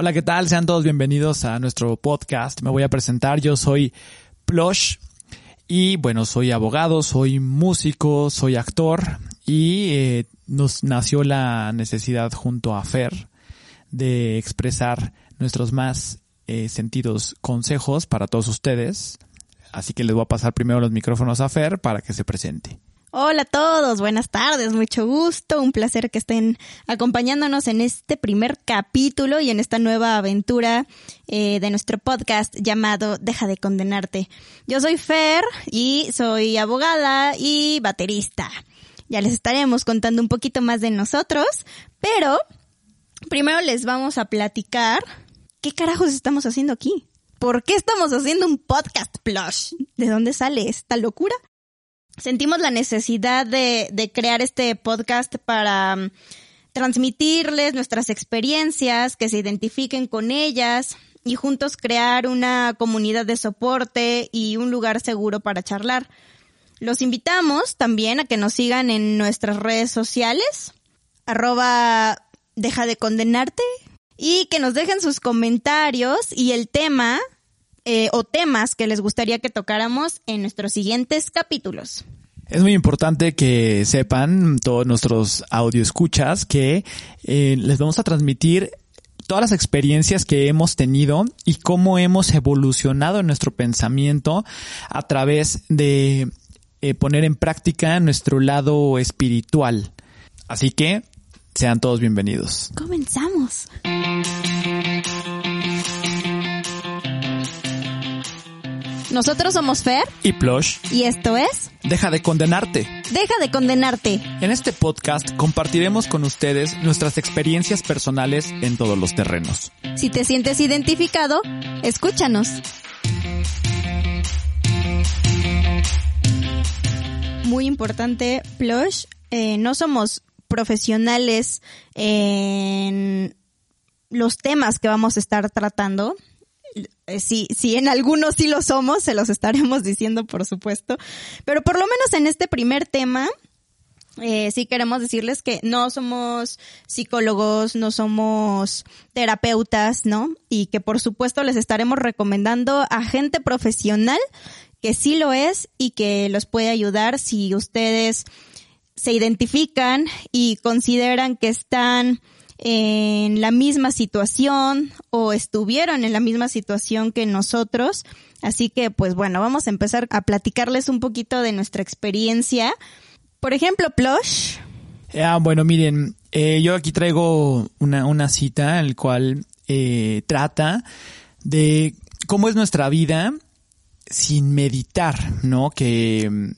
Hola, ¿qué tal? Sean todos bienvenidos a nuestro podcast. Me voy a presentar. Yo soy Plush y bueno, soy abogado, soy músico, soy actor y eh, nos nació la necesidad junto a Fer de expresar nuestros más eh, sentidos consejos para todos ustedes. Así que les voy a pasar primero los micrófonos a Fer para que se presente. Hola a todos, buenas tardes, mucho gusto, un placer que estén acompañándonos en este primer capítulo y en esta nueva aventura eh, de nuestro podcast llamado Deja de condenarte. Yo soy Fer y soy abogada y baterista. Ya les estaremos contando un poquito más de nosotros, pero primero les vamos a platicar qué carajos estamos haciendo aquí. ¿Por qué estamos haciendo un podcast plush? ¿De dónde sale esta locura? Sentimos la necesidad de, de crear este podcast para um, transmitirles nuestras experiencias, que se identifiquen con ellas y juntos crear una comunidad de soporte y un lugar seguro para charlar. Los invitamos también a que nos sigan en nuestras redes sociales, arroba deja de condenarte, y que nos dejen sus comentarios y el tema eh, o temas que les gustaría que tocáramos en nuestros siguientes capítulos. Es muy importante que sepan todos nuestros audio escuchas que eh, les vamos a transmitir todas las experiencias que hemos tenido y cómo hemos evolucionado en nuestro pensamiento a través de eh, poner en práctica nuestro lado espiritual. Así que sean todos bienvenidos. Comenzamos. Nosotros somos Fer Y Plush, y esto es deja de condenarte. Deja de condenarte. En este podcast compartiremos con ustedes nuestras experiencias personales en todos los terrenos. Si te sientes identificado, escúchanos. Muy importante, Plush, eh, no somos profesionales en los temas que vamos a estar tratando. Eh, Si, si en algunos sí lo somos, se los estaremos diciendo, por supuesto. Pero por lo menos en este primer tema, eh, sí queremos decirles que no somos psicólogos, no somos terapeutas, ¿no? Y que por supuesto les estaremos recomendando a gente profesional que sí lo es y que los puede ayudar si ustedes se identifican y consideran que están en la misma situación o estuvieron en la misma situación que nosotros. Así que, pues bueno, vamos a empezar a platicarles un poquito de nuestra experiencia. Por ejemplo, Plush. Ah, bueno, miren, eh, yo aquí traigo una, una cita, el cual eh, trata de cómo es nuestra vida sin meditar, ¿no? Que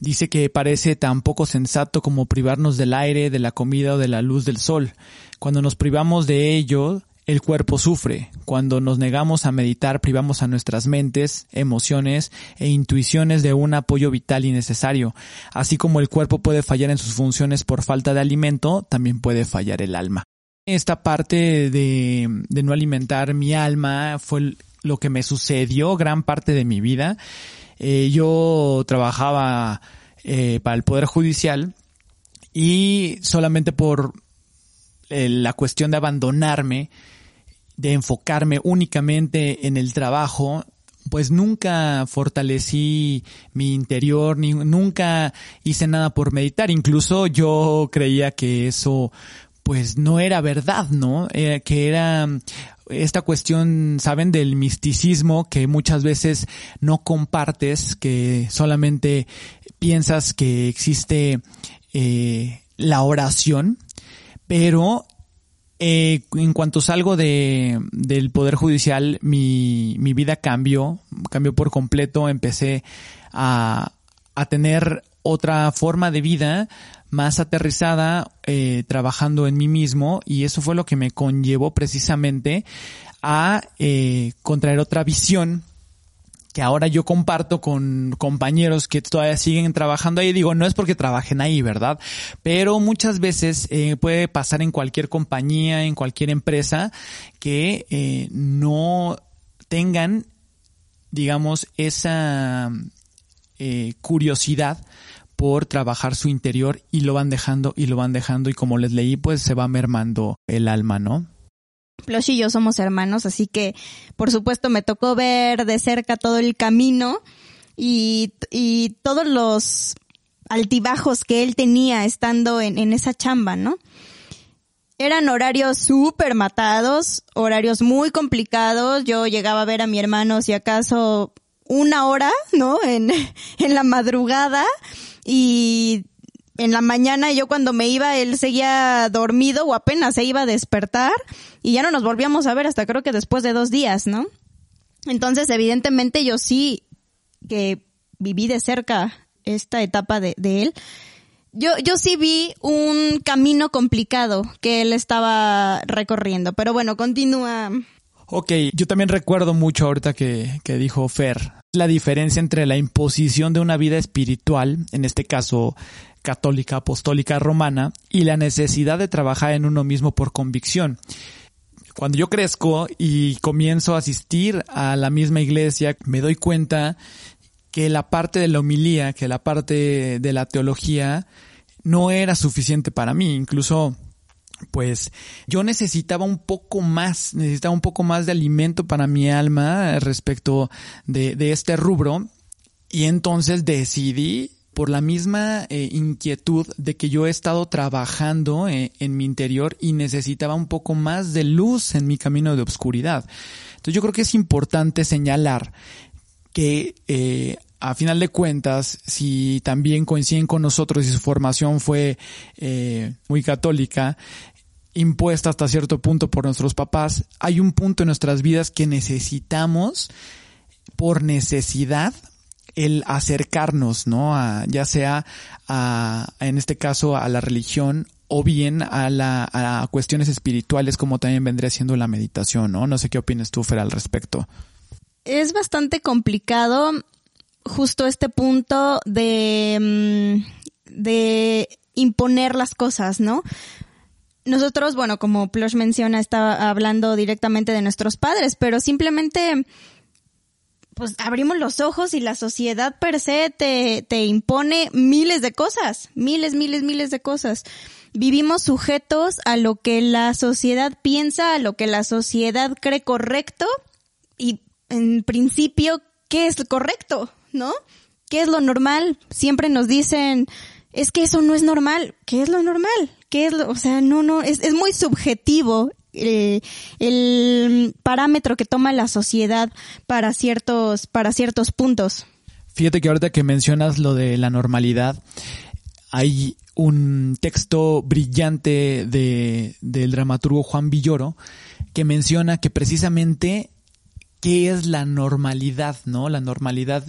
dice que parece tan poco sensato como privarnos del aire, de la comida o de la luz del sol. Cuando nos privamos de ello, el cuerpo sufre. Cuando nos negamos a meditar, privamos a nuestras mentes, emociones e intuiciones de un apoyo vital y necesario. Así como el cuerpo puede fallar en sus funciones por falta de alimento, también puede fallar el alma. Esta parte de, de no alimentar mi alma fue lo que me sucedió gran parte de mi vida. Eh, yo trabajaba eh, para el Poder Judicial y solamente por eh, la cuestión de abandonarme, de enfocarme únicamente en el trabajo, pues nunca fortalecí mi interior, ni, nunca hice nada por meditar. Incluso yo creía que eso pues no era verdad, ¿no? Eh, que era esta cuestión, ¿saben? Del misticismo que muchas veces no compartes, que solamente piensas que existe eh, la oración, pero eh, en cuanto salgo de, del Poder Judicial, mi, mi vida cambió, cambió por completo, empecé a, a tener otra forma de vida más aterrizada, eh, trabajando en mí mismo y eso fue lo que me conllevó precisamente a eh, contraer otra visión que ahora yo comparto con compañeros que todavía siguen trabajando ahí. Digo, no es porque trabajen ahí, ¿verdad? Pero muchas veces eh, puede pasar en cualquier compañía, en cualquier empresa, que eh, no tengan, digamos, esa eh, curiosidad por trabajar su interior y lo van dejando y lo van dejando y como les leí, pues se va mermando el alma, ¿no? Plush y yo somos hermanos, así que por supuesto me tocó ver de cerca todo el camino y, y todos los altibajos que él tenía estando en, en esa chamba, ¿no? Eran horarios súper matados, horarios muy complicados. Yo llegaba a ver a mi hermano si acaso una hora, ¿no? En, en la madrugada y en la mañana yo cuando me iba él seguía dormido o apenas se iba a despertar y ya no nos volvíamos a ver hasta creo que después de dos días, ¿no? Entonces evidentemente yo sí que viví de cerca esta etapa de, de él. Yo, yo sí vi un camino complicado que él estaba recorriendo, pero bueno, continúa. Ok, yo también recuerdo mucho ahorita que, que dijo Fer, la diferencia entre la imposición de una vida espiritual, en este caso católica, apostólica, romana, y la necesidad de trabajar en uno mismo por convicción. Cuando yo crezco y comienzo a asistir a la misma iglesia, me doy cuenta que la parte de la homilía, que la parte de la teología no era suficiente para mí. Incluso, pues yo necesitaba un poco más, necesitaba un poco más de alimento para mi alma respecto de, este rubro. Y entonces decidí por la misma eh, inquietud de que yo he estado trabajando eh, en mi interior y necesitaba un poco más de luz en mi camino de obscuridad. Entonces yo creo que es importante señalar que eh, a final de cuentas, si también coinciden con nosotros y su formación fue muy católica, impuesta hasta cierto punto por nuestros papás, hay un punto en nuestras vidas que necesitamos por necesidad el acercarnos, ¿no? A, ya sea a, en este caso a la religión o bien a, la, a cuestiones espirituales como también vendría siendo la meditación, ¿no? No sé qué opinas tú, Fer, al respecto es bastante complicado justo este punto de, mm, de imponer las cosas, ¿no? Nosotros, bueno, como Plush menciona, estaba hablando directamente de nuestros padres, pero simplemente pues abrimos los ojos y la sociedad per se te, te impone miles de cosas, miles, miles, miles de cosas. Vivimos sujetos a lo que la sociedad piensa, a lo que la sociedad cree correcto y en principio, ¿qué es correcto? ¿No? ¿Qué es lo normal? Siempre nos dicen, es que eso no es normal. ¿Qué es lo normal? ¿Qué es lo, o sea, no, no, es, es muy subjetivo eh, el parámetro que toma la sociedad para ciertos, para ciertos puntos. Fíjate que ahorita que mencionas lo de la normalidad, hay un texto brillante de, del dramaturgo Juan Villoro que menciona que precisamente qué es la normalidad, ¿no? La normalidad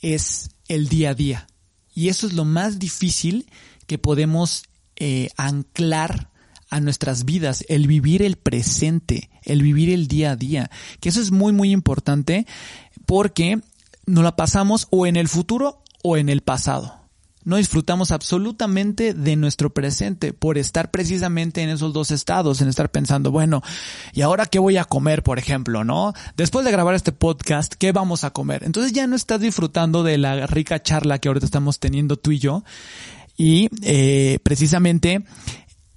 es el día a día. Y eso es lo más difícil que podemos eh, anclar a nuestras vidas, el vivir el presente, el vivir el día a día. Que eso es muy, muy importante porque nos la pasamos o en el futuro o en el pasado no disfrutamos absolutamente de nuestro presente por estar precisamente en esos dos estados, en estar pensando, bueno, ¿y ahora qué voy a comer, por ejemplo, no? Después de grabar este podcast, ¿qué vamos a comer? Entonces ya no estás disfrutando de la rica charla que ahorita estamos teniendo tú y yo y eh, precisamente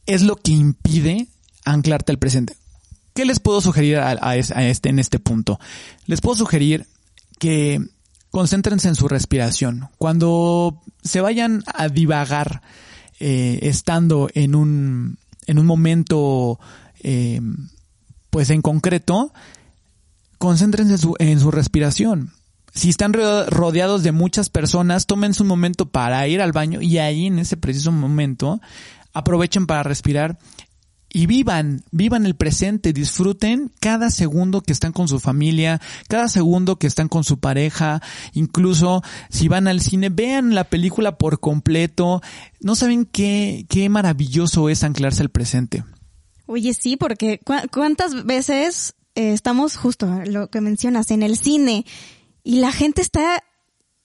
es lo que impide anclarte al presente. ¿Qué les puedo sugerir a, este, en este punto? Les puedo sugerir que concéntrense en su respiración. Cuando se vayan a divagar eh, estando en un, en un momento, eh, pues en concreto, concéntrense en su, en su respiración. Si están rodeados de muchas personas, tómense un momento para ir al baño y ahí en ese preciso momento aprovechen para respirar y vivan, vivan el presente, disfruten cada segundo que están con su familia, cada segundo que están con su pareja, incluso si van al cine, vean la película por completo. No saben qué, qué maravilloso es anclarse al presente. Oye, sí, porque cuántas veces eh, estamos justo lo que mencionas en el cine y la gente está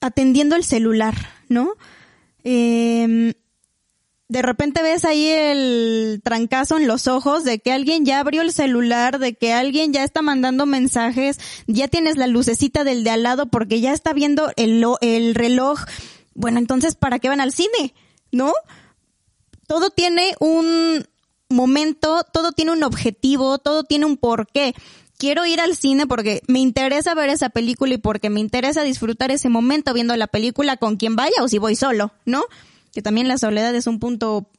atendiendo el celular, ¿no? Eh, de repente ves ahí el trancazo en los ojos de que alguien ya abrió el celular, de que alguien ya está mandando mensajes, ya tienes la lucecita del de al lado porque ya está viendo el, el reloj. Bueno, entonces, ¿para qué van al cine? ¿No? Todo tiene un, momento, todo tiene un objetivo, todo tiene un porqué. Quiero ir al cine porque me interesa ver esa película y porque me interesa disfrutar ese momento viendo la película con quien vaya o si voy solo, ¿no? Que también la soledad es un punto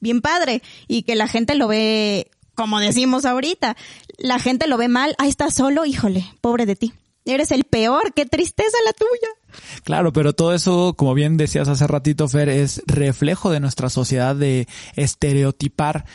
bien padre y que la gente lo ve, como decimos ahorita, la gente lo ve mal, ahí está solo, híjole, pobre de ti. Eres el peor, qué tristeza la tuya. Claro, pero todo eso, como bien decías hace ratito, Fer, es reflejo de nuestra sociedad de estereotipar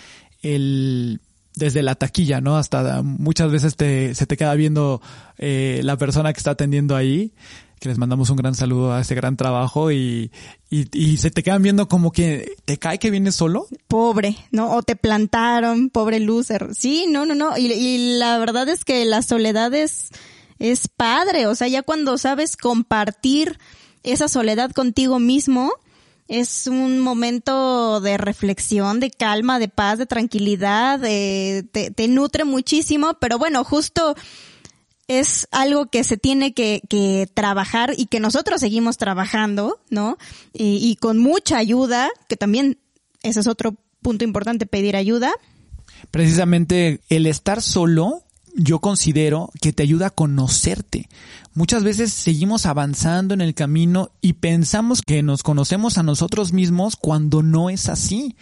el desde la taquilla, ¿no? Hasta muchas veces te, se te queda viendo eh, la persona que está atendiendo ahí, que les mandamos un gran saludo a ese gran trabajo y, y, se te quedan viendo como que te cae que vienes solo. Pobre, ¿no? O te plantaron, pobre loser. Sí, no, no, no. Y, y la verdad es que la soledad es es padre, o sea, ya cuando sabes compartir esa soledad contigo mismo, es un momento de reflexión, de calma, de paz, de tranquilidad, te, nutre muchísimo, pero bueno, justo es algo que se tiene que, que trabajar y que nosotros seguimos trabajando, ¿no? Y, y con mucha ayuda, que también ese es otro punto importante, pedir ayuda. Precisamente el estar solo yo considero que te ayuda a conocerte. Muchas veces seguimos avanzando en el camino y pensamos que nos conocemos a nosotros mismos cuando no es así.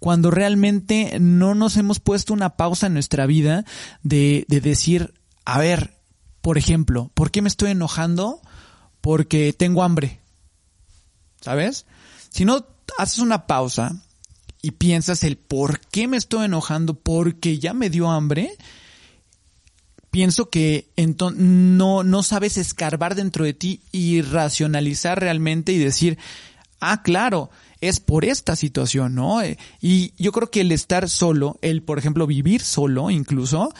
Cuando realmente no nos hemos puesto una pausa en nuestra vida de, de decir, a ver, por ejemplo, ¿por qué me estoy enojando? Porque tengo hambre. ¿Sabes? Si no haces una pausa y piensas el por qué me estoy enojando porque ya me dio hambre, pienso que no, no sabes escarbar dentro de ti y racionalizar realmente y decir, ah, claro, es por esta situación, ¿no? Eh, y yo creo que el estar solo, el, por ejemplo, vivir solo incluso,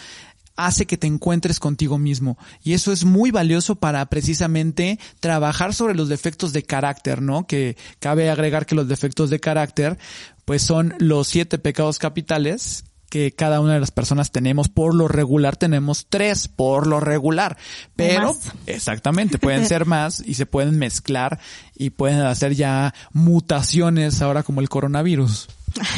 hace que te encuentres contigo mismo. Y eso es muy valioso para precisamente trabajar sobre los defectos de carácter, ¿no? Que cabe agregar que los defectos de carácter, pues son los siete pecados capitales que cada una de las personas tenemos. Por lo regular tenemos tres por lo regular. Pero exactamente pueden ser más y se pueden mezclar y pueden hacer ya mutaciones ahora como el coronavirus.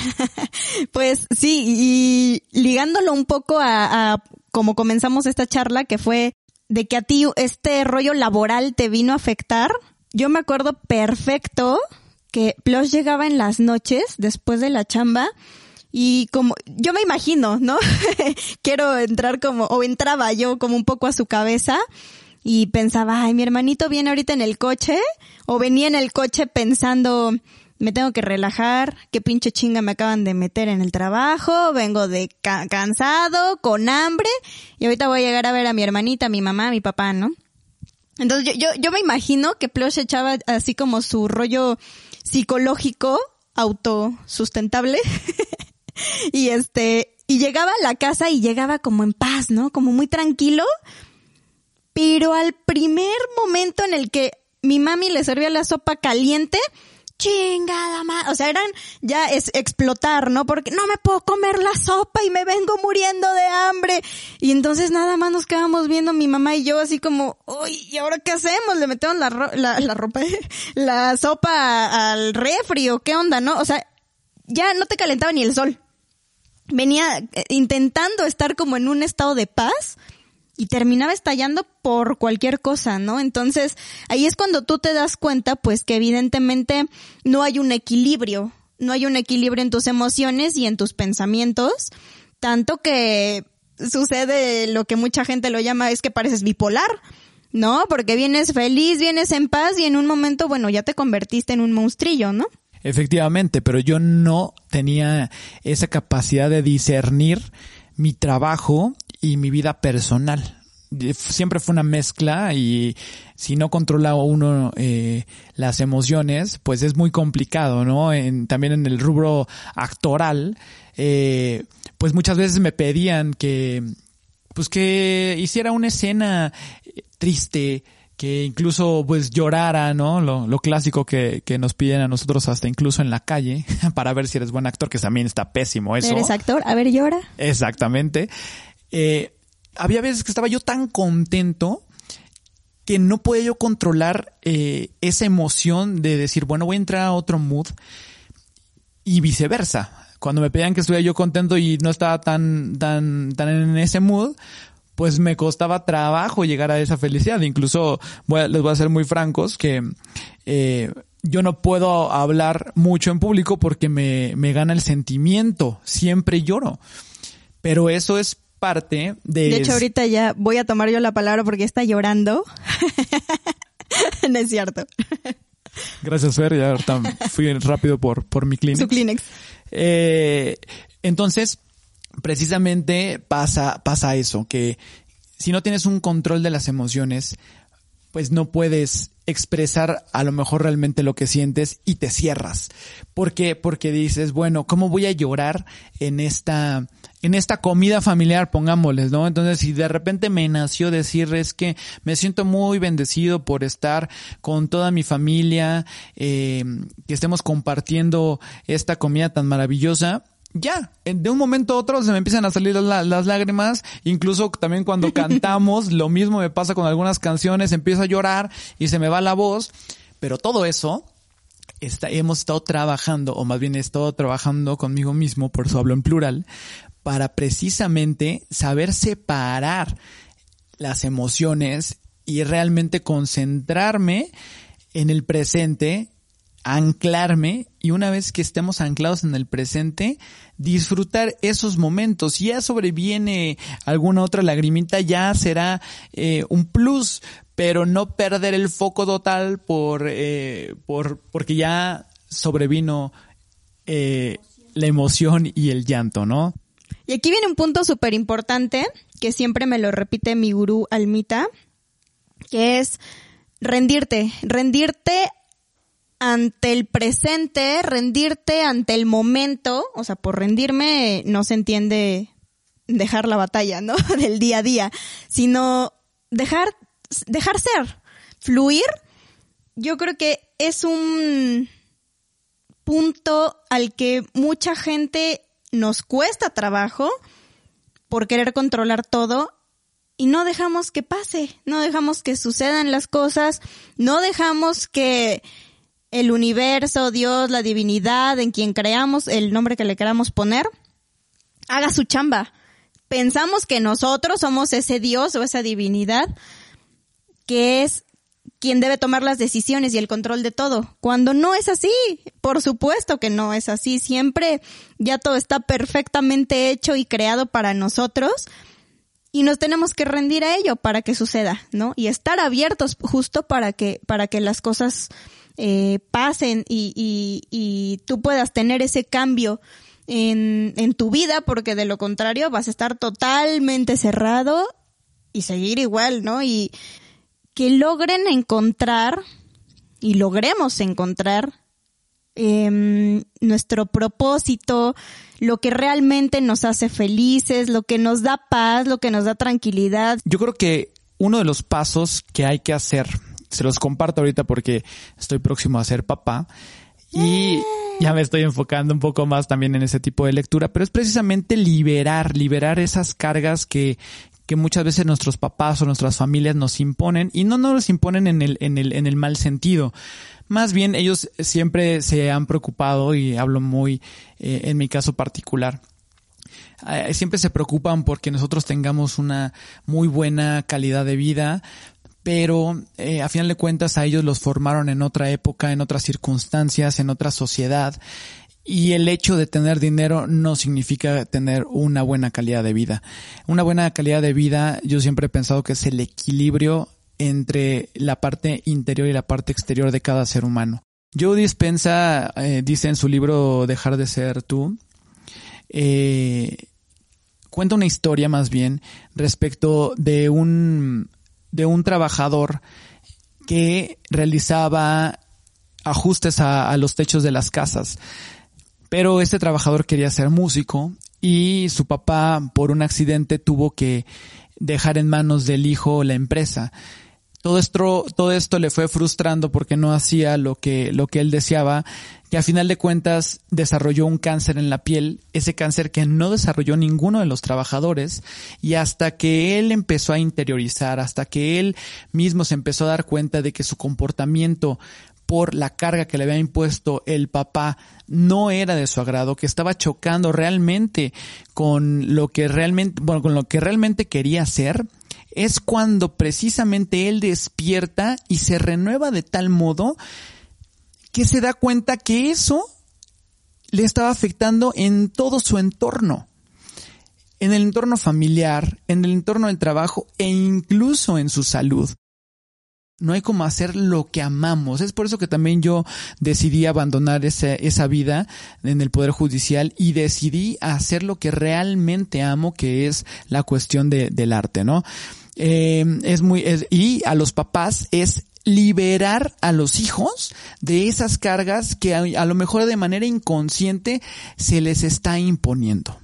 Pues sí y ligándolo un poco a, a como comenzamos esta charla que fue de que a ti este rollo laboral te vino a afectar yo me acuerdo perfecto que Plus llegaba en las noches después de la chamba y como, yo me imagino, ¿no? Quiero entrar como, o entraba yo como un poco a su cabeza y pensaba, ay, mi hermanito viene ahorita en el coche, o venía en el coche pensando, me tengo que relajar, qué pinche chinga me acaban de meter en el trabajo, vengo de cansado, con hambre, y ahorita voy a llegar a ver a mi hermanita, mi mamá, mi papá, ¿no? Entonces yo, yo, yo me imagino que Plush echaba así como su rollo psicológico autosustentable y este, y llegaba a la casa y llegaba como en paz, ¿no? Como muy tranquilo. Pero al primer momento en el que mi mami le servía la sopa caliente, chingada más, o sea, eran ya es explotar, ¿no? Porque no me puedo comer la sopa y me vengo muriendo de hambre. Y entonces nada más nos quedamos viendo mi mamá y yo así como, uy, ¿y ahora qué hacemos? Le metemos la, la, la ropa, la sopa al refri o qué onda, ¿no? O sea, ya no te calentaba ni el sol venía eh, intentando estar como en un estado de paz y terminaba estallando por cualquier cosa, ¿no? Entonces, ahí es cuando tú te das cuenta, pues, que evidentemente no hay un equilibrio, no hay un equilibrio en tus emociones y en tus pensamientos, tanto que sucede lo que mucha gente lo llama es que pareces bipolar, ¿no? Porque vienes feliz, vienes en paz y en un momento, bueno, ya te convertiste en un monstrillo, ¿no? Efectivamente, pero yo no tenía esa capacidad de discernir mi trabajo y mi vida personal. Siempre fue una mezcla y si no controla uno eh, las emociones, pues es muy complicado, ¿no? En, también en el rubro actoral, eh, pues muchas veces me pedían que, pues que hiciera una escena triste, que incluso pues llorara, ¿no? Lo, lo clásico que, que, nos piden a nosotros hasta incluso en la calle para ver si eres buen actor, que también está pésimo eso. ¿Eres actor? A ver, llora. Exactamente. Eh, había veces que estaba yo tan contento que no podía yo controlar eh, esa emoción de decir, bueno, voy a entrar a otro mood y viceversa cuando me pedían que estuviera yo contento y no estaba tan, tan, tan en ese mood, pues me costaba trabajo llegar a esa felicidad. Incluso les voy a ser muy francos que eh, yo no puedo hablar mucho en público porque me, me gana el sentimiento. Siempre lloro. Pero eso es parte de... De hecho, ahorita ya voy a tomar yo la palabra porque está llorando. no es cierto. Gracias, Fer. Ya ahorita fui rápido por, por mi Kleenex. Su Kleenex. Eh, entonces, precisamente pasa, pasa eso, que si no tienes un control de las emociones, pues no puedes expresar a lo mejor realmente lo que sientes y te cierras. ¿Por qué? Porque dices, bueno, ¿cómo voy a llorar en esta, en esta comida familiar, pongámosles, ¿no? Entonces, si de repente me nació decir es que me siento muy bendecido por estar con toda mi familia, eh, que estemos compartiendo esta comida tan maravillosa, ya, de un momento a otro se me empiezan a salir las lágrimas, incluso también cuando cantamos, lo mismo me pasa con algunas canciones, empiezo a llorar y se me va la voz, pero todo eso está, hemos estado trabajando, o más bien he estado trabajando conmigo mismo, por eso hablo en plural, para precisamente saber separar las emociones y realmente concentrarme en el presente anclarme y una vez que estemos anclados en el presente, disfrutar esos momentos. Si ya sobreviene alguna otra lagrimita, ya será eh, un plus, pero no perder el foco total por, eh, por porque ya sobrevino eh, la emoción y el llanto, ¿no? Y aquí viene un punto súper importante que siempre me lo repite mi gurú Almita, que es rendirte, rendirte ante el presente, rendirte ante el momento, o sea, por rendirme no se entiende dejar la batalla, ¿no? Del día a día, sino dejar, dejar ser, fluir. Yo creo que es un punto al que mucha gente nos cuesta trabajo por querer controlar todo y no dejamos que pase, no dejamos que sucedan las cosas, no dejamos que el universo, Dios, la divinidad, en quien creamos, el nombre que le queramos poner, haga su chamba. Pensamos que nosotros somos ese Dios o esa divinidad que es quien debe tomar las decisiones y el control de todo, cuando no es así. Por supuesto que no es así. Siempre ya todo está perfectamente hecho y creado para nosotros y nos tenemos que rendir a ello para que suceda, ¿no? Y estar abiertos justo para que, para que las cosas eh, pasen y, y, tú puedas tener ese cambio en, en tu vida, porque de lo contrario vas a estar totalmente cerrado y seguir igual, ¿no? Y que logren encontrar y logremos encontrar eh, nuestro propósito, lo que realmente nos hace felices, lo que nos da paz, lo que nos da tranquilidad. Yo creo que uno de los pasos que hay que hacer se los comparto ahorita porque estoy próximo a ser papá y ya me estoy enfocando un poco más también en ese tipo de lectura, pero es precisamente liberar, liberar esas cargas que, que muchas veces nuestros papás o nuestras familias nos imponen y no nos imponen en el, en el, en el mal sentido. Más bien ellos siempre se han preocupado y hablo muy eh, en mi caso particular eh, siempre se preocupan porque nosotros tengamos una muy buena calidad de vida, pero eh, a final de cuentas a ellos los formaron en otra época, en otras circunstancias, en otra sociedad. Y el hecho de tener dinero no significa tener una buena calidad de vida. Una buena calidad de vida, yo siempre he pensado que es el equilibrio entre la parte interior y la parte exterior de cada ser humano. Joe Dispensa eh, dice en su libro Dejar de ser tú, eh, cuenta una historia más bien respecto de un de un trabajador que realizaba ajustes a, los techos de las casas. Pero este trabajador quería ser músico y su papá por un accidente tuvo que dejar en manos del hijo la empresa. Todo esto, todo esto le fue frustrando porque no hacía lo que, lo que él deseaba, que a final de cuentas desarrolló un cáncer en la piel, ese cáncer que no desarrolló ninguno de los trabajadores, y hasta que él empezó a interiorizar, hasta que él mismo se empezó a dar cuenta de que su comportamiento por la carga que le había impuesto el papá no era de su agrado, que estaba chocando realmente con lo que realmente, bueno, con lo que realmente quería hacer, es cuando precisamente él despierta y se renueva de tal modo que se da cuenta que eso le estaba afectando en todo su entorno, en el entorno familiar, en el entorno del trabajo e incluso en su salud. No hay como hacer lo que amamos. Es por eso que también yo decidí abandonar esa, esa vida en el Poder Judicial y decidí hacer lo que realmente amo, que es la cuestión de, del arte, ¿no? Eh, es muy, y a los papás es liberar a los hijos de esas cargas que a lo mejor de manera inconsciente se les está imponiendo.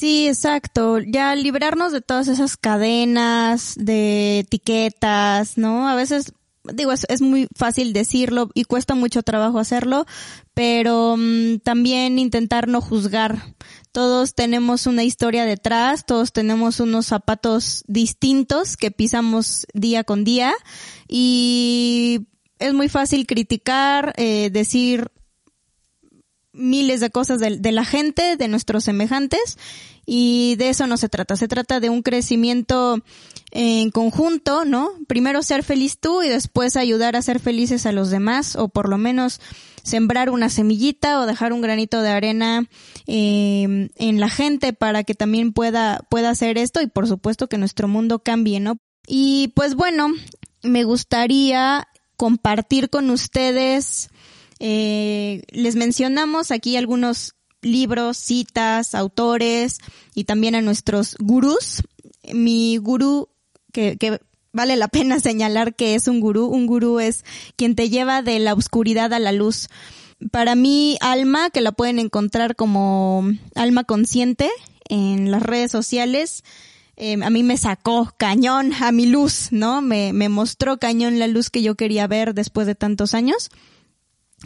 Sí, exacto. Ya librarnos de todas esas cadenas, de etiquetas, ¿no? A veces, digo, es, muy fácil decirlo y cuesta mucho trabajo hacerlo, pero um, también intentar no juzgar. Todos tenemos una historia detrás, todos tenemos unos zapatos distintos que pisamos día con día y es muy fácil criticar, eh, decir miles de cosas de, la gente, de nuestros semejantes, y de eso no se trata. Se trata de un crecimiento en conjunto, ¿no? Primero ser feliz tú y después ayudar a ser felices a los demás, o por lo menos sembrar una semillita o dejar un granito de arena eh, en la gente para que también pueda, pueda hacer esto y por supuesto que nuestro mundo cambie, ¿no? Y pues bueno, me gustaría compartir con ustedes eh, les mencionamos aquí algunos libros, citas, autores y también a nuestros gurús. Mi gurú, que, que vale la pena señalar que es un gurú, un gurú es quien te lleva de la oscuridad a la luz. Para mí, Alma, que la pueden encontrar como Alma Consciente en las redes sociales, eh, a mí me sacó cañón a mi luz, ¿no? Me, me mostró cañón la luz que yo quería ver después de tantos años.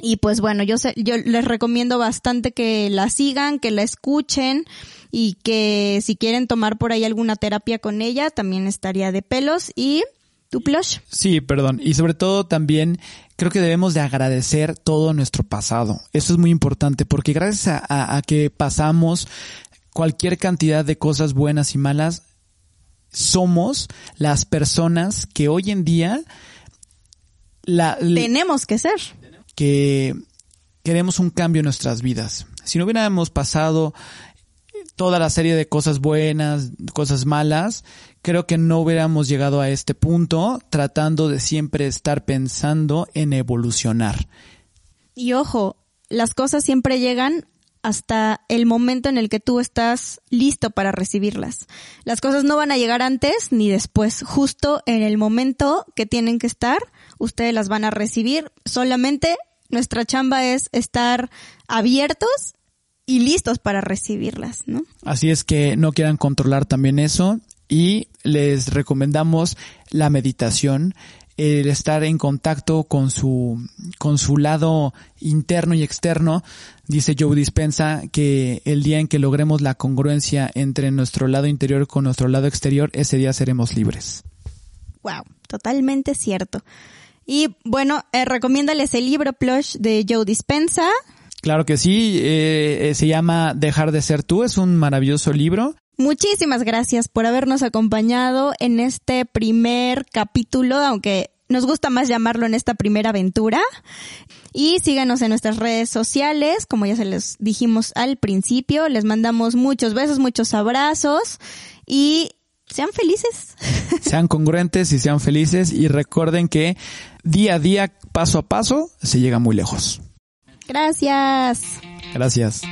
Y pues bueno, yo, sé, yo les recomiendo bastante que la sigan, que la escuchen y que si quieren tomar por ahí alguna terapia con ella, también estaría de pelos y tu plush. Sí, perdón. Y sobre todo también creo que debemos de agradecer todo nuestro pasado. Eso es muy importante porque gracias a, a, a que pasamos cualquier cantidad de cosas buenas y malas, somos las personas que hoy en día la, tenemos que ser que queremos un cambio en nuestras vidas. Si no hubiéramos pasado toda la serie de cosas buenas, cosas malas, creo que no hubiéramos llegado a este punto tratando de siempre estar pensando en evolucionar. Y ojo, las cosas siempre llegan hasta el momento en el que tú estás listo para recibirlas. Las cosas no van a llegar antes ni después, justo en el momento que tienen que estar ustedes las van a recibir. Solamente nuestra chamba es estar abiertos y listos para recibirlas, ¿no? Así es que no quieran controlar también eso y les recomendamos la meditación, el estar en contacto con su, con su lado interno y externo. Dice Joe Dispensa que el día en que logremos la congruencia entre nuestro lado interior con nuestro lado exterior, ese día seremos libres. Wow, totalmente cierto. Y bueno, eh, recomiéndales el libro Plush de Joe Dispensa. Claro que sí, eh, eh, se llama Dejar de ser tú, es un maravilloso libro. Muchísimas gracias por habernos acompañado en este primer capítulo, aunque nos gusta más llamarlo en esta primera aventura. Y síganos en nuestras redes sociales, como ya se les dijimos al principio. Les mandamos muchos besos, muchos abrazos y sean felices. Sean congruentes y sean felices y recuerden que día a día, paso a paso, se llega muy lejos. Gracias. Gracias.